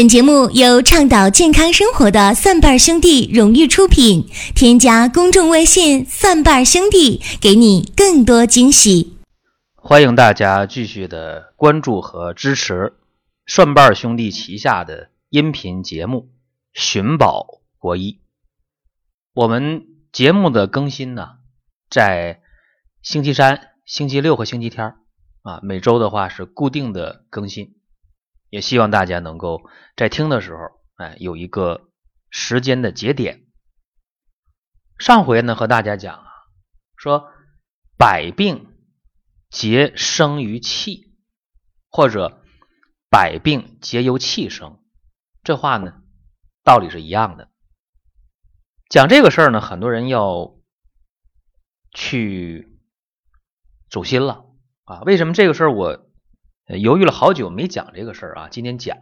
本节目由倡导健康生活的蒜瓣兄弟荣誉出品。添加公众微信“蒜瓣兄弟”，给你更多惊喜。欢迎大家继续的关注和支持蒜瓣兄弟旗下的音频节目《寻宝国医》。我们节目的更新呢，在星期三、星期六和星期天啊，每周的话是固定的更新。也希望大家能够在听的时候，哎，有一个时间的节点。上回呢和大家讲啊，说百病皆生于气，或者百病皆由气生，这话呢道理是一样的。讲这个事儿呢，很多人要去走心了啊。为什么这个事儿我？犹豫了好久没讲这个事儿啊，今天讲，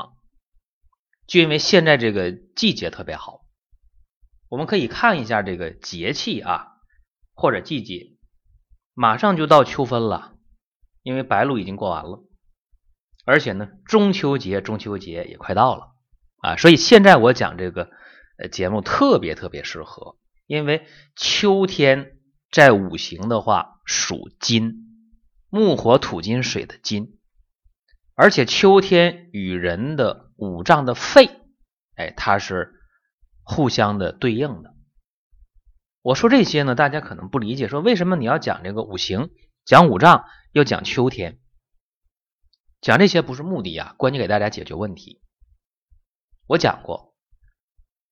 就因为现在这个季节特别好，我们可以看一下这个节气啊，或者季节，马上就到秋分了，因为白露已经过完了，而且呢，中秋节中秋节也快到了啊，所以现在我讲这个呃节目特别特别适合，因为秋天在五行的话属金，木火土金水的金。而且秋天与人的五脏的肺，哎，它是互相的对应的。我说这些呢，大家可能不理解，说为什么你要讲这个五行，讲五脏，要讲秋天？讲这些不是目的呀，关键给大家解决问题。我讲过，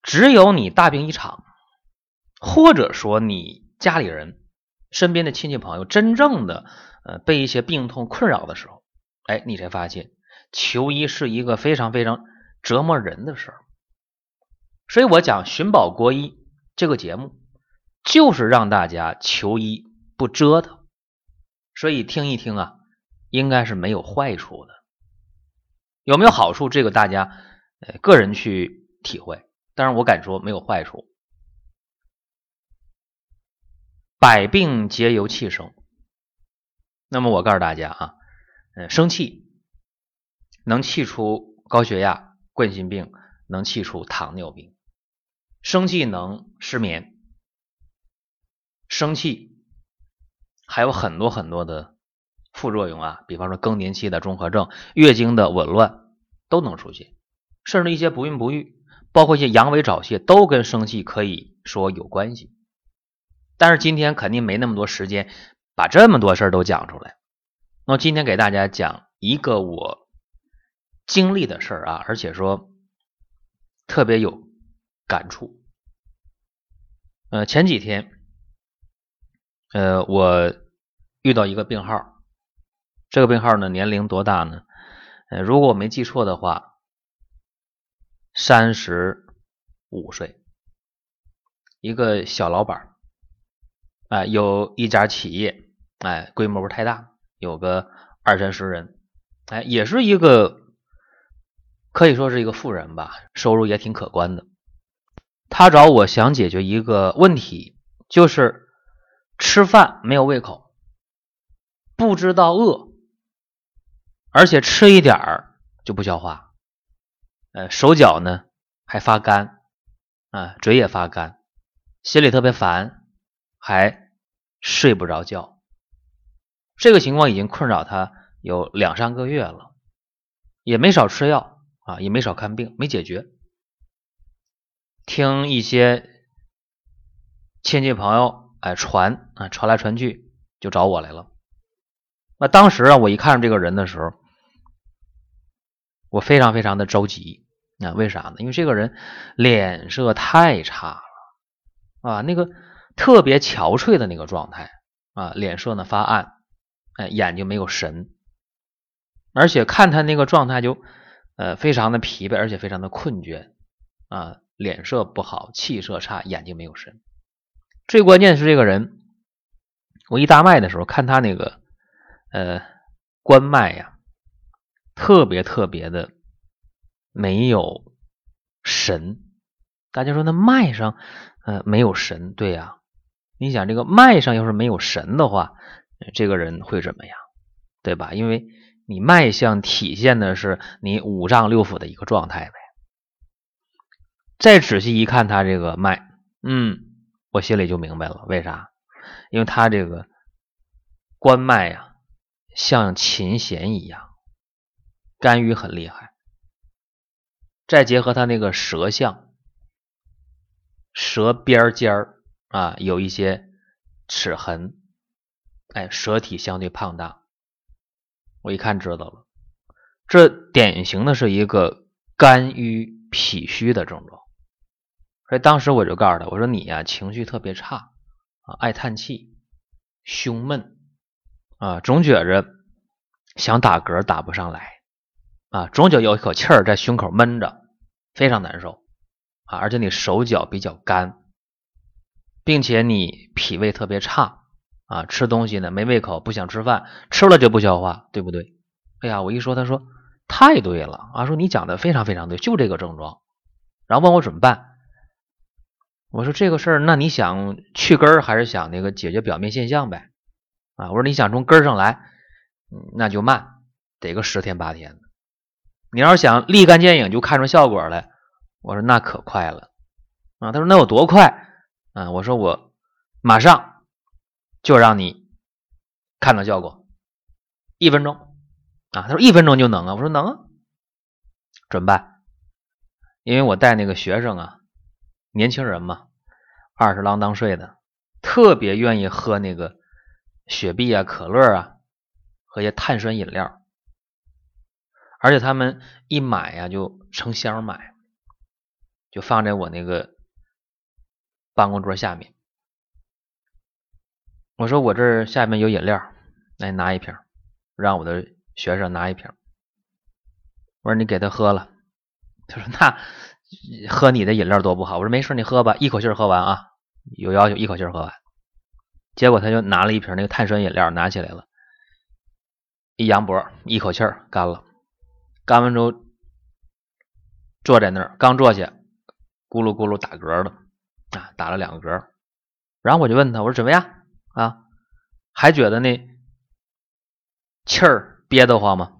只有你大病一场，或者说你家里人、身边的亲戚朋友真正的呃被一些病痛困扰的时候。哎，你才发现求医是一个非常非常折磨人的事儿，所以我讲寻宝国医这个节目，就是让大家求医不折腾，所以听一听啊，应该是没有坏处的。有没有好处？这个大家呃个人去体会，但是我敢说没有坏处。百病皆由气生，那么我告诉大家啊。嗯，生气能气出高血压、冠心病，能气出糖尿病。生气能失眠，生气还有很多很多的副作用啊，比方说更年期的综合症、月经的紊乱都能出现，甚至一些不孕不育，包括一些阳痿早泄，都跟生气可以说有关系。但是今天肯定没那么多时间把这么多事儿都讲出来。那今天给大家讲一个我经历的事儿啊，而且说特别有感触。呃，前几天，呃，我遇到一个病号，这个病号呢年龄多大呢？呃，如果我没记错的话，三十五岁，一个小老板儿，有一家企业，哎，规模不太大。有个二三十人，哎，也是一个可以说是一个富人吧，收入也挺可观的。他找我想解决一个问题，就是吃饭没有胃口，不知道饿，而且吃一点儿就不消化，呃，手脚呢还发干，啊，嘴也发干，心里特别烦，还睡不着觉。这个情况已经困扰他有两三个月了，也没少吃药啊，也没少看病，没解决。听一些亲戚朋友哎传啊，传来传去就找我来了。那当时啊，我一看这个人的时候，我非常非常的着急啊，为啥呢？因为这个人脸色太差了啊，那个特别憔悴的那个状态啊，脸色呢发暗。哎，眼睛没有神，而且看他那个状态就，呃，非常的疲惫，而且非常的困倦啊，脸色不好，气色差，眼睛没有神。最关键是这个人，我一大脉的时候看他那个，呃，关脉呀，特别特别的没有神。大家说那脉上，呃，没有神，对呀，你想这个脉上要是没有神的话。这个人会怎么样，对吧？因为你脉象体现的是你五脏六腑的一个状态呗。再仔细一看他这个脉，嗯，我心里就明白了，为啥？因为他这个关脉呀，像琴弦一样，肝郁很厉害。再结合他那个舌象，舌边尖儿啊，有一些齿痕，哎，舌体相对胖大。我一看知道了，这典型的是一个肝郁脾虚的症状。所以当时我就告诉他，我说你呀情绪特别差啊，爱叹气，胸闷啊，总觉着想打嗝打不上来啊，总觉有一口气儿在胸口闷着，非常难受啊，而且你手脚比较干，并且你脾胃特别差啊，吃东西呢没胃口，不想吃饭，吃了就不消化，对不对？哎呀，我一说，他说太对了啊，说你讲的非常非常对，就这个症状，然后问我怎么办。我说这个事儿，那你想去根儿还是想那个解决表面现象呗？啊，我说你想从根儿上来，那就慢，得个十天八天的。你要是想立竿见影就看出效果来，我说那可快了啊。他说那有多快？啊，我说我马上就让你看到效果，一分钟啊。他说一分钟就能啊。我说能啊，准办，因为我带那个学生啊。年轻人嘛，二十郎当岁的，特别愿意喝那个雪碧啊、可乐啊，和一些碳酸饮料，而且他们一买呀就成箱买，就放在我那个办公桌下面。我说我这下面有饮料，来拿一瓶，让我的学生拿一瓶。我说你给他喝了，他说那。喝你的饮料多不好，我说没事，你喝吧，一口气喝完啊，有要求一口气喝完。结果他就拿了一瓶那个碳酸饮料，拿起来了，一扬脖，一口气干了。干完之后坐在那儿，刚坐下，咕噜咕噜打嗝了啊，打了两个嗝。然后我就问他，我说怎么样啊？还觉得那气儿憋得慌吗？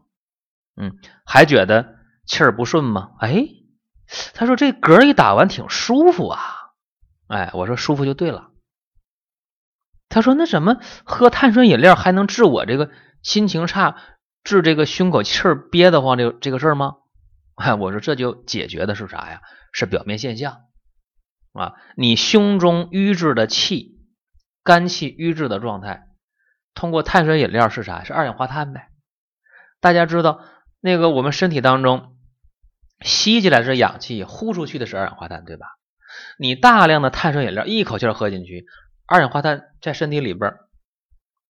嗯，还觉得气儿不顺吗？哎。他说：“这嗝一打完挺舒服啊，哎，我说舒服就对了。”他说：“那怎么喝碳酸饮料还能治我这个心情差、治这个胸口气儿憋得慌这这个事儿吗？” 哎，我说这就解决的是啥呀？是表面现象啊，你胸中瘀滞的气、肝气瘀滞的状态，通过碳酸饮料是啥？是二氧化碳呗。大家知道那个我们身体当中。吸进来是氧气，呼出去的是二氧化碳，对吧？你大量的碳酸饮料一口气喝进去，二氧化碳在身体里边，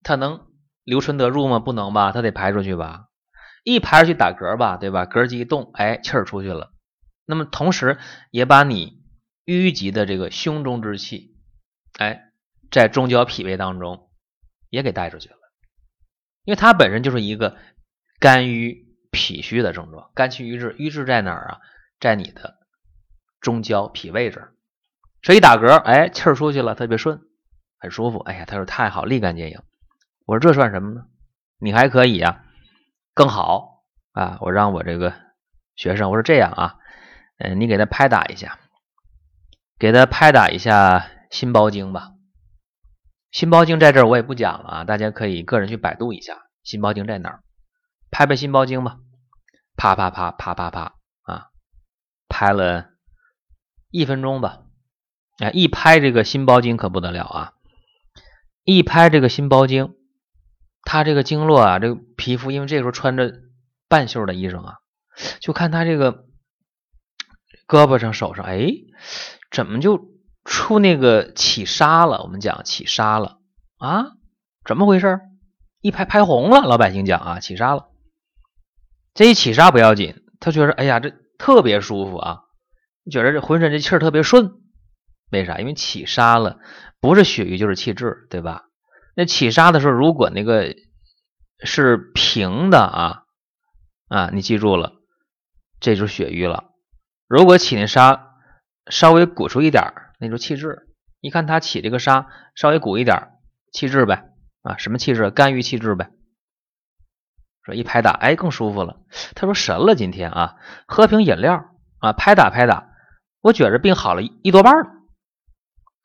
它能留存得住吗？不能吧，它得排出去吧。一排出去打嗝吧，对吧？嗝机一动，哎，气儿出去了。那么同时也把你淤积的这个胸中之气，哎，在中焦脾胃当中也给带出去了，因为它本身就是一个肝郁。脾虚的症状，肝气郁滞，郁滞在哪儿啊？在你的中焦脾胃这儿。这一打嗝，哎，气儿出去了，特别顺，很舒服。哎呀，他说太好，立竿见影。我说这算什么呢？你还可以呀，更好啊！我让我这个学生，我说这样啊，嗯，你给他拍打一下，给他拍打一下心包经吧。心包经在这儿我也不讲了啊，大家可以个人去百度一下心包经在哪儿。拍拍心包经吧，啪啪啪啪啪啪啊，拍了一分钟吧。哎，一拍这个心包经可不得了啊！一拍这个心包经，他这个经络啊，这个皮肤，因为这时候穿着半袖的衣裳啊，就看他这个胳膊上、手上，哎，怎么就出那个起沙了？我们讲起沙了啊？怎么回事？一拍拍红了，老百姓讲啊，起沙了。这一起沙不要紧，他觉得哎呀，这特别舒服啊，觉得这浑身这气儿特别顺，为啥？因为起沙了，不是血瘀就是气滞，对吧？那起沙的时候，如果那个是平的啊啊，你记住了，这就是血瘀了。如果起那沙稍微鼓出一点儿，那就气滞。一看他起这个沙稍微鼓一点，气滞呗啊，什么气滞？肝郁气滞呗。说一拍打，哎，更舒服了。他说神了，今天啊，喝瓶饮料啊，拍打拍打，我觉着病好了一多半了。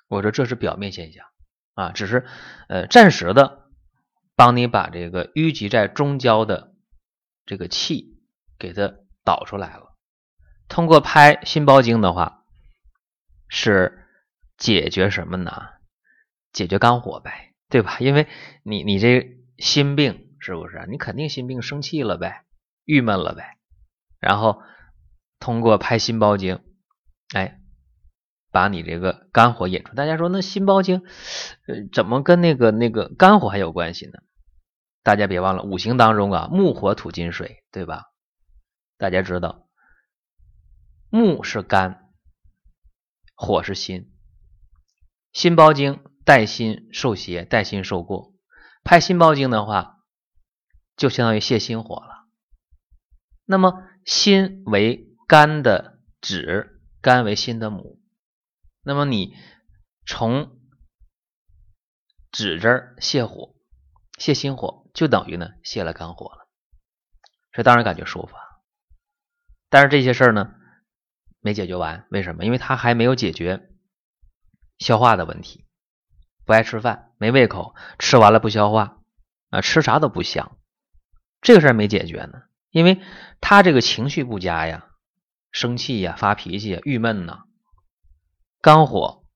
我说这是表面现象啊，只是呃暂时的帮你把这个淤积在中焦的这个气给它导出来了。通过拍心包经的话，是解决什么呢？解决肝火呗，对吧？因为你你这心病是不是？你肯定心病生气了呗，郁闷了呗，然后通过拍心包经。哎，把你这个肝火引出。大家说，那心包经，呃，怎么跟那个那个肝火还有关系呢？大家别忘了，五行当中啊，木火土金水，对吧？大家知道，木是肝，火是心。心包经带心受邪，带心受过。拍心包经的话，就相当于泄心火了。那么，心为肝的指。肝为心的母，那么你从指这儿泻火，泻心火，就等于呢泻了肝火了，这当然感觉舒服。但是这些事儿呢没解决完，为什么？因为他还没有解决消化的问题，不爱吃饭，没胃口，吃完了不消化啊，吃啥都不香，这个事儿没解决呢，因为他这个情绪不佳呀。生气呀，发脾气，郁闷呐，肝火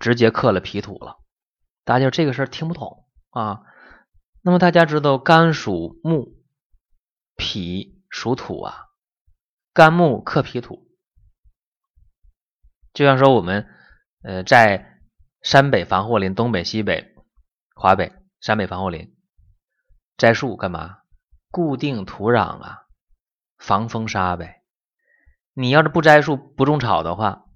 直接克了脾土了。大家这个事儿听不懂啊？那么大家知道，肝属木，脾属土啊，肝木克脾土。就像说我们呃在山北防护林、东北、西北、华北山北防护林栽树干嘛？固定土壤啊，防风沙呗。你要是不栽树、不种草的话，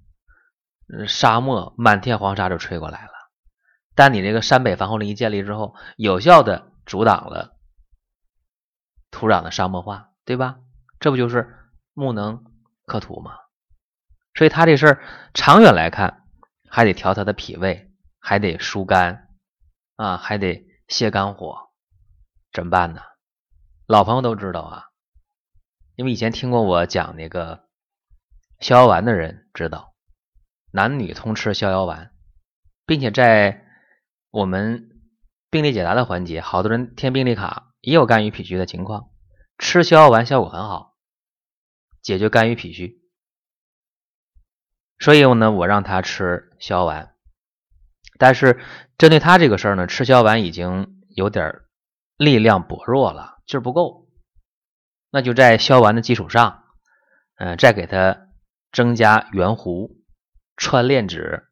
沙漠满天黄沙就吹过来了。但你这个山北防护林一建立之后，有效的阻挡了土壤的沙漠化，对吧？这不就是木能克土吗？所以他这事儿长远来看，还得调他的脾胃，还得疏肝啊，还得泻肝火，怎么办呢？老朋友都知道啊，因为以前听过我讲那个。逍遥丸的人知道，男女通吃逍遥丸，并且在我们病例解答的环节，好多人填病历卡也有肝郁脾虚的情况，吃逍遥丸效果很好，解决肝郁脾虚。所以呢，我让他吃逍遥丸，但是针对他这个事儿呢，吃逍遥丸已经有点力量薄弱了，劲儿不够，那就在逍遥丸的基础上，嗯，再给他。增加圆弧、川链子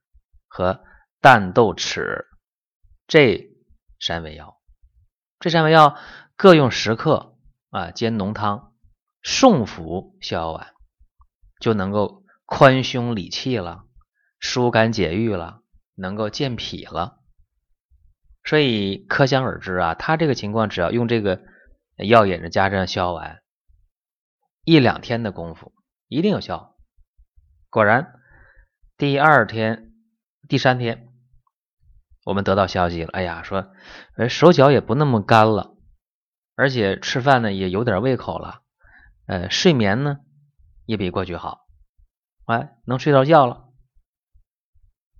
和淡豆豉这三味药，这三味药各用十克啊，煎浓汤送服逍遥丸，就能够宽胸理气了，疏肝解郁了，能够健脾了。所以可想而知啊，他这个情况只要用这个药引子加上逍遥丸，一两天的功夫一定有效。果然，第二天、第三天，我们得到消息了。哎呀，说，呃，手脚也不那么干了，而且吃饭呢也有点胃口了，呃，睡眠呢也比过去好，哎，能睡着觉了，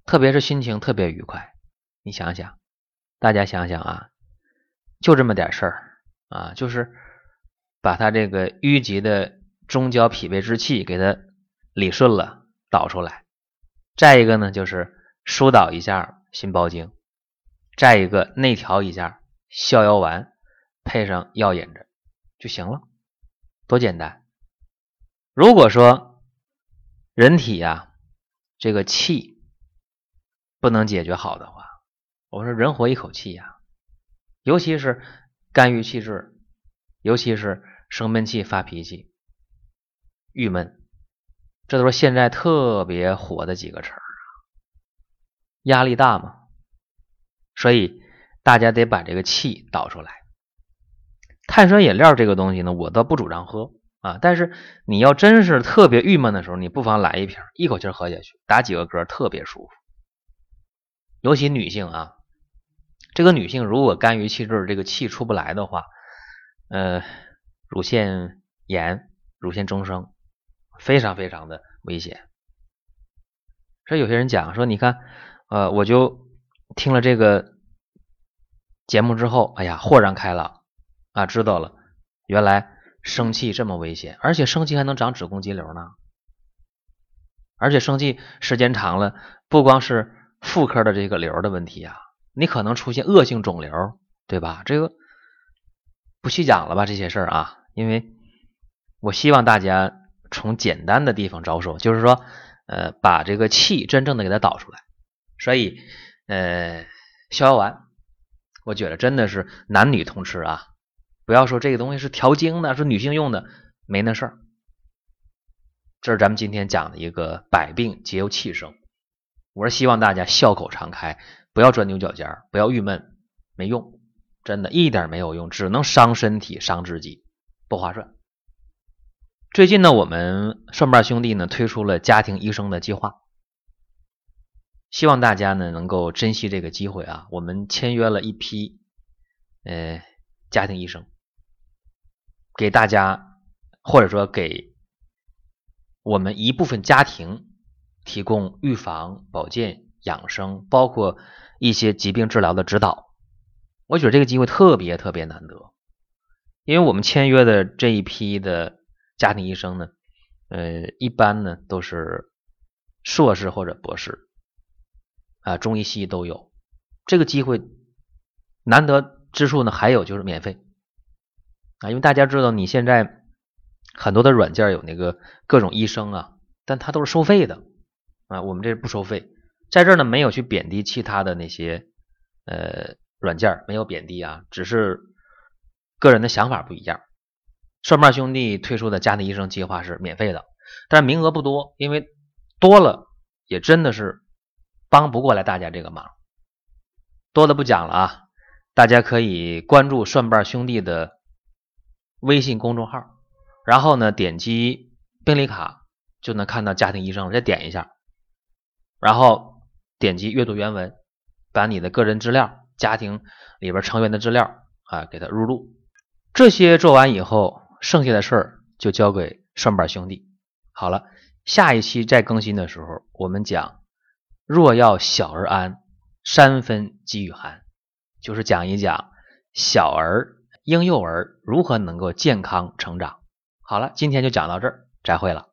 特别是心情特别愉快。你想想，大家想想啊，就这么点事儿啊，就是把他这个淤积的中焦脾胃之气给他理顺了。导出来，再一个呢，就是疏导一下心包经，再一个内调一下逍遥丸，配上药引子就行了，多简单。如果说人体呀这个气不能解决好的话，我说人活一口气呀，尤其是肝郁气滞，尤其是生闷气、发脾气、郁闷。这都是现在特别火的几个词儿啊，压力大嘛，所以大家得把这个气导出来。碳酸饮料这个东西呢，我倒不主张喝啊，但是你要真是特别郁闷的时候，你不妨来一瓶，一口气喝下去，打几个嗝特别舒服。尤其女性啊，这个女性如果肝郁气滞，这个气出不来的话，呃，乳腺炎、乳腺增生。非常非常的危险，所以有些人讲说，你看，呃，我就听了这个节目之后，哎呀，豁然开朗啊，知道了，原来生气这么危险，而且生气还能长子宫肌瘤呢。而且生气时间长了，不光是妇科的这个瘤的问题啊，你可能出现恶性肿瘤，对吧？这个不细讲了吧，这些事儿啊，因为我希望大家从简单的地方着手，就是说，呃，把这个气真正的给它导出来。所以，呃，逍遥丸，我觉得真的是男女通吃啊，不要说这个东西是调经的，是女性用的，没那事儿。这是咱们今天讲的一个百病皆由气生。我是希望大家笑口常开，不要钻牛角尖，不要郁闷，没用，真的一点没有用，只能伤身体、伤自己，不划算。最近呢，我们顺瓣兄弟呢推出了家庭医生的计划，希望大家呢能够珍惜这个机会啊。我们签约了一批呃家庭医生，给大家或者说给。我们一部分家庭提供预防、保健、养生，包括一些疾病治疗的指导。我觉得这个机会特别特别难得，因为我们签约的这一批的家庭医生呢，呃，一般呢都是硕士或者博士，啊，中医西医都有。这个机会难得之处呢，还有就是免费啊，因为大家知道你现在。很多的软件有那个各种医生啊，但他都是收费的啊。我们这不收费，在这儿呢没有去贬低其他的那些呃软件，没有贬低啊，只是个人的想法不一样。蒜瓣兄弟推出的家庭医生计划是免费的，但是名额不多，因为多了也真的是帮不过来大家这个忙。多的不讲了啊，大家可以关注蒜瓣兄弟的微信公众号。然后呢，点击病历卡就能看到家庭医生，再点一下，然后点击阅读原文，把你的个人资料、家庭里边成员的资料啊给他入录。这些做完以后，剩下的事儿就交给顺瓣兄弟。好了，下一期再更新的时候，我们讲若要小儿安，三分饥与寒，就是讲一讲小儿、婴幼儿如何能够健康成长。好了，今天就讲到这儿，再会了。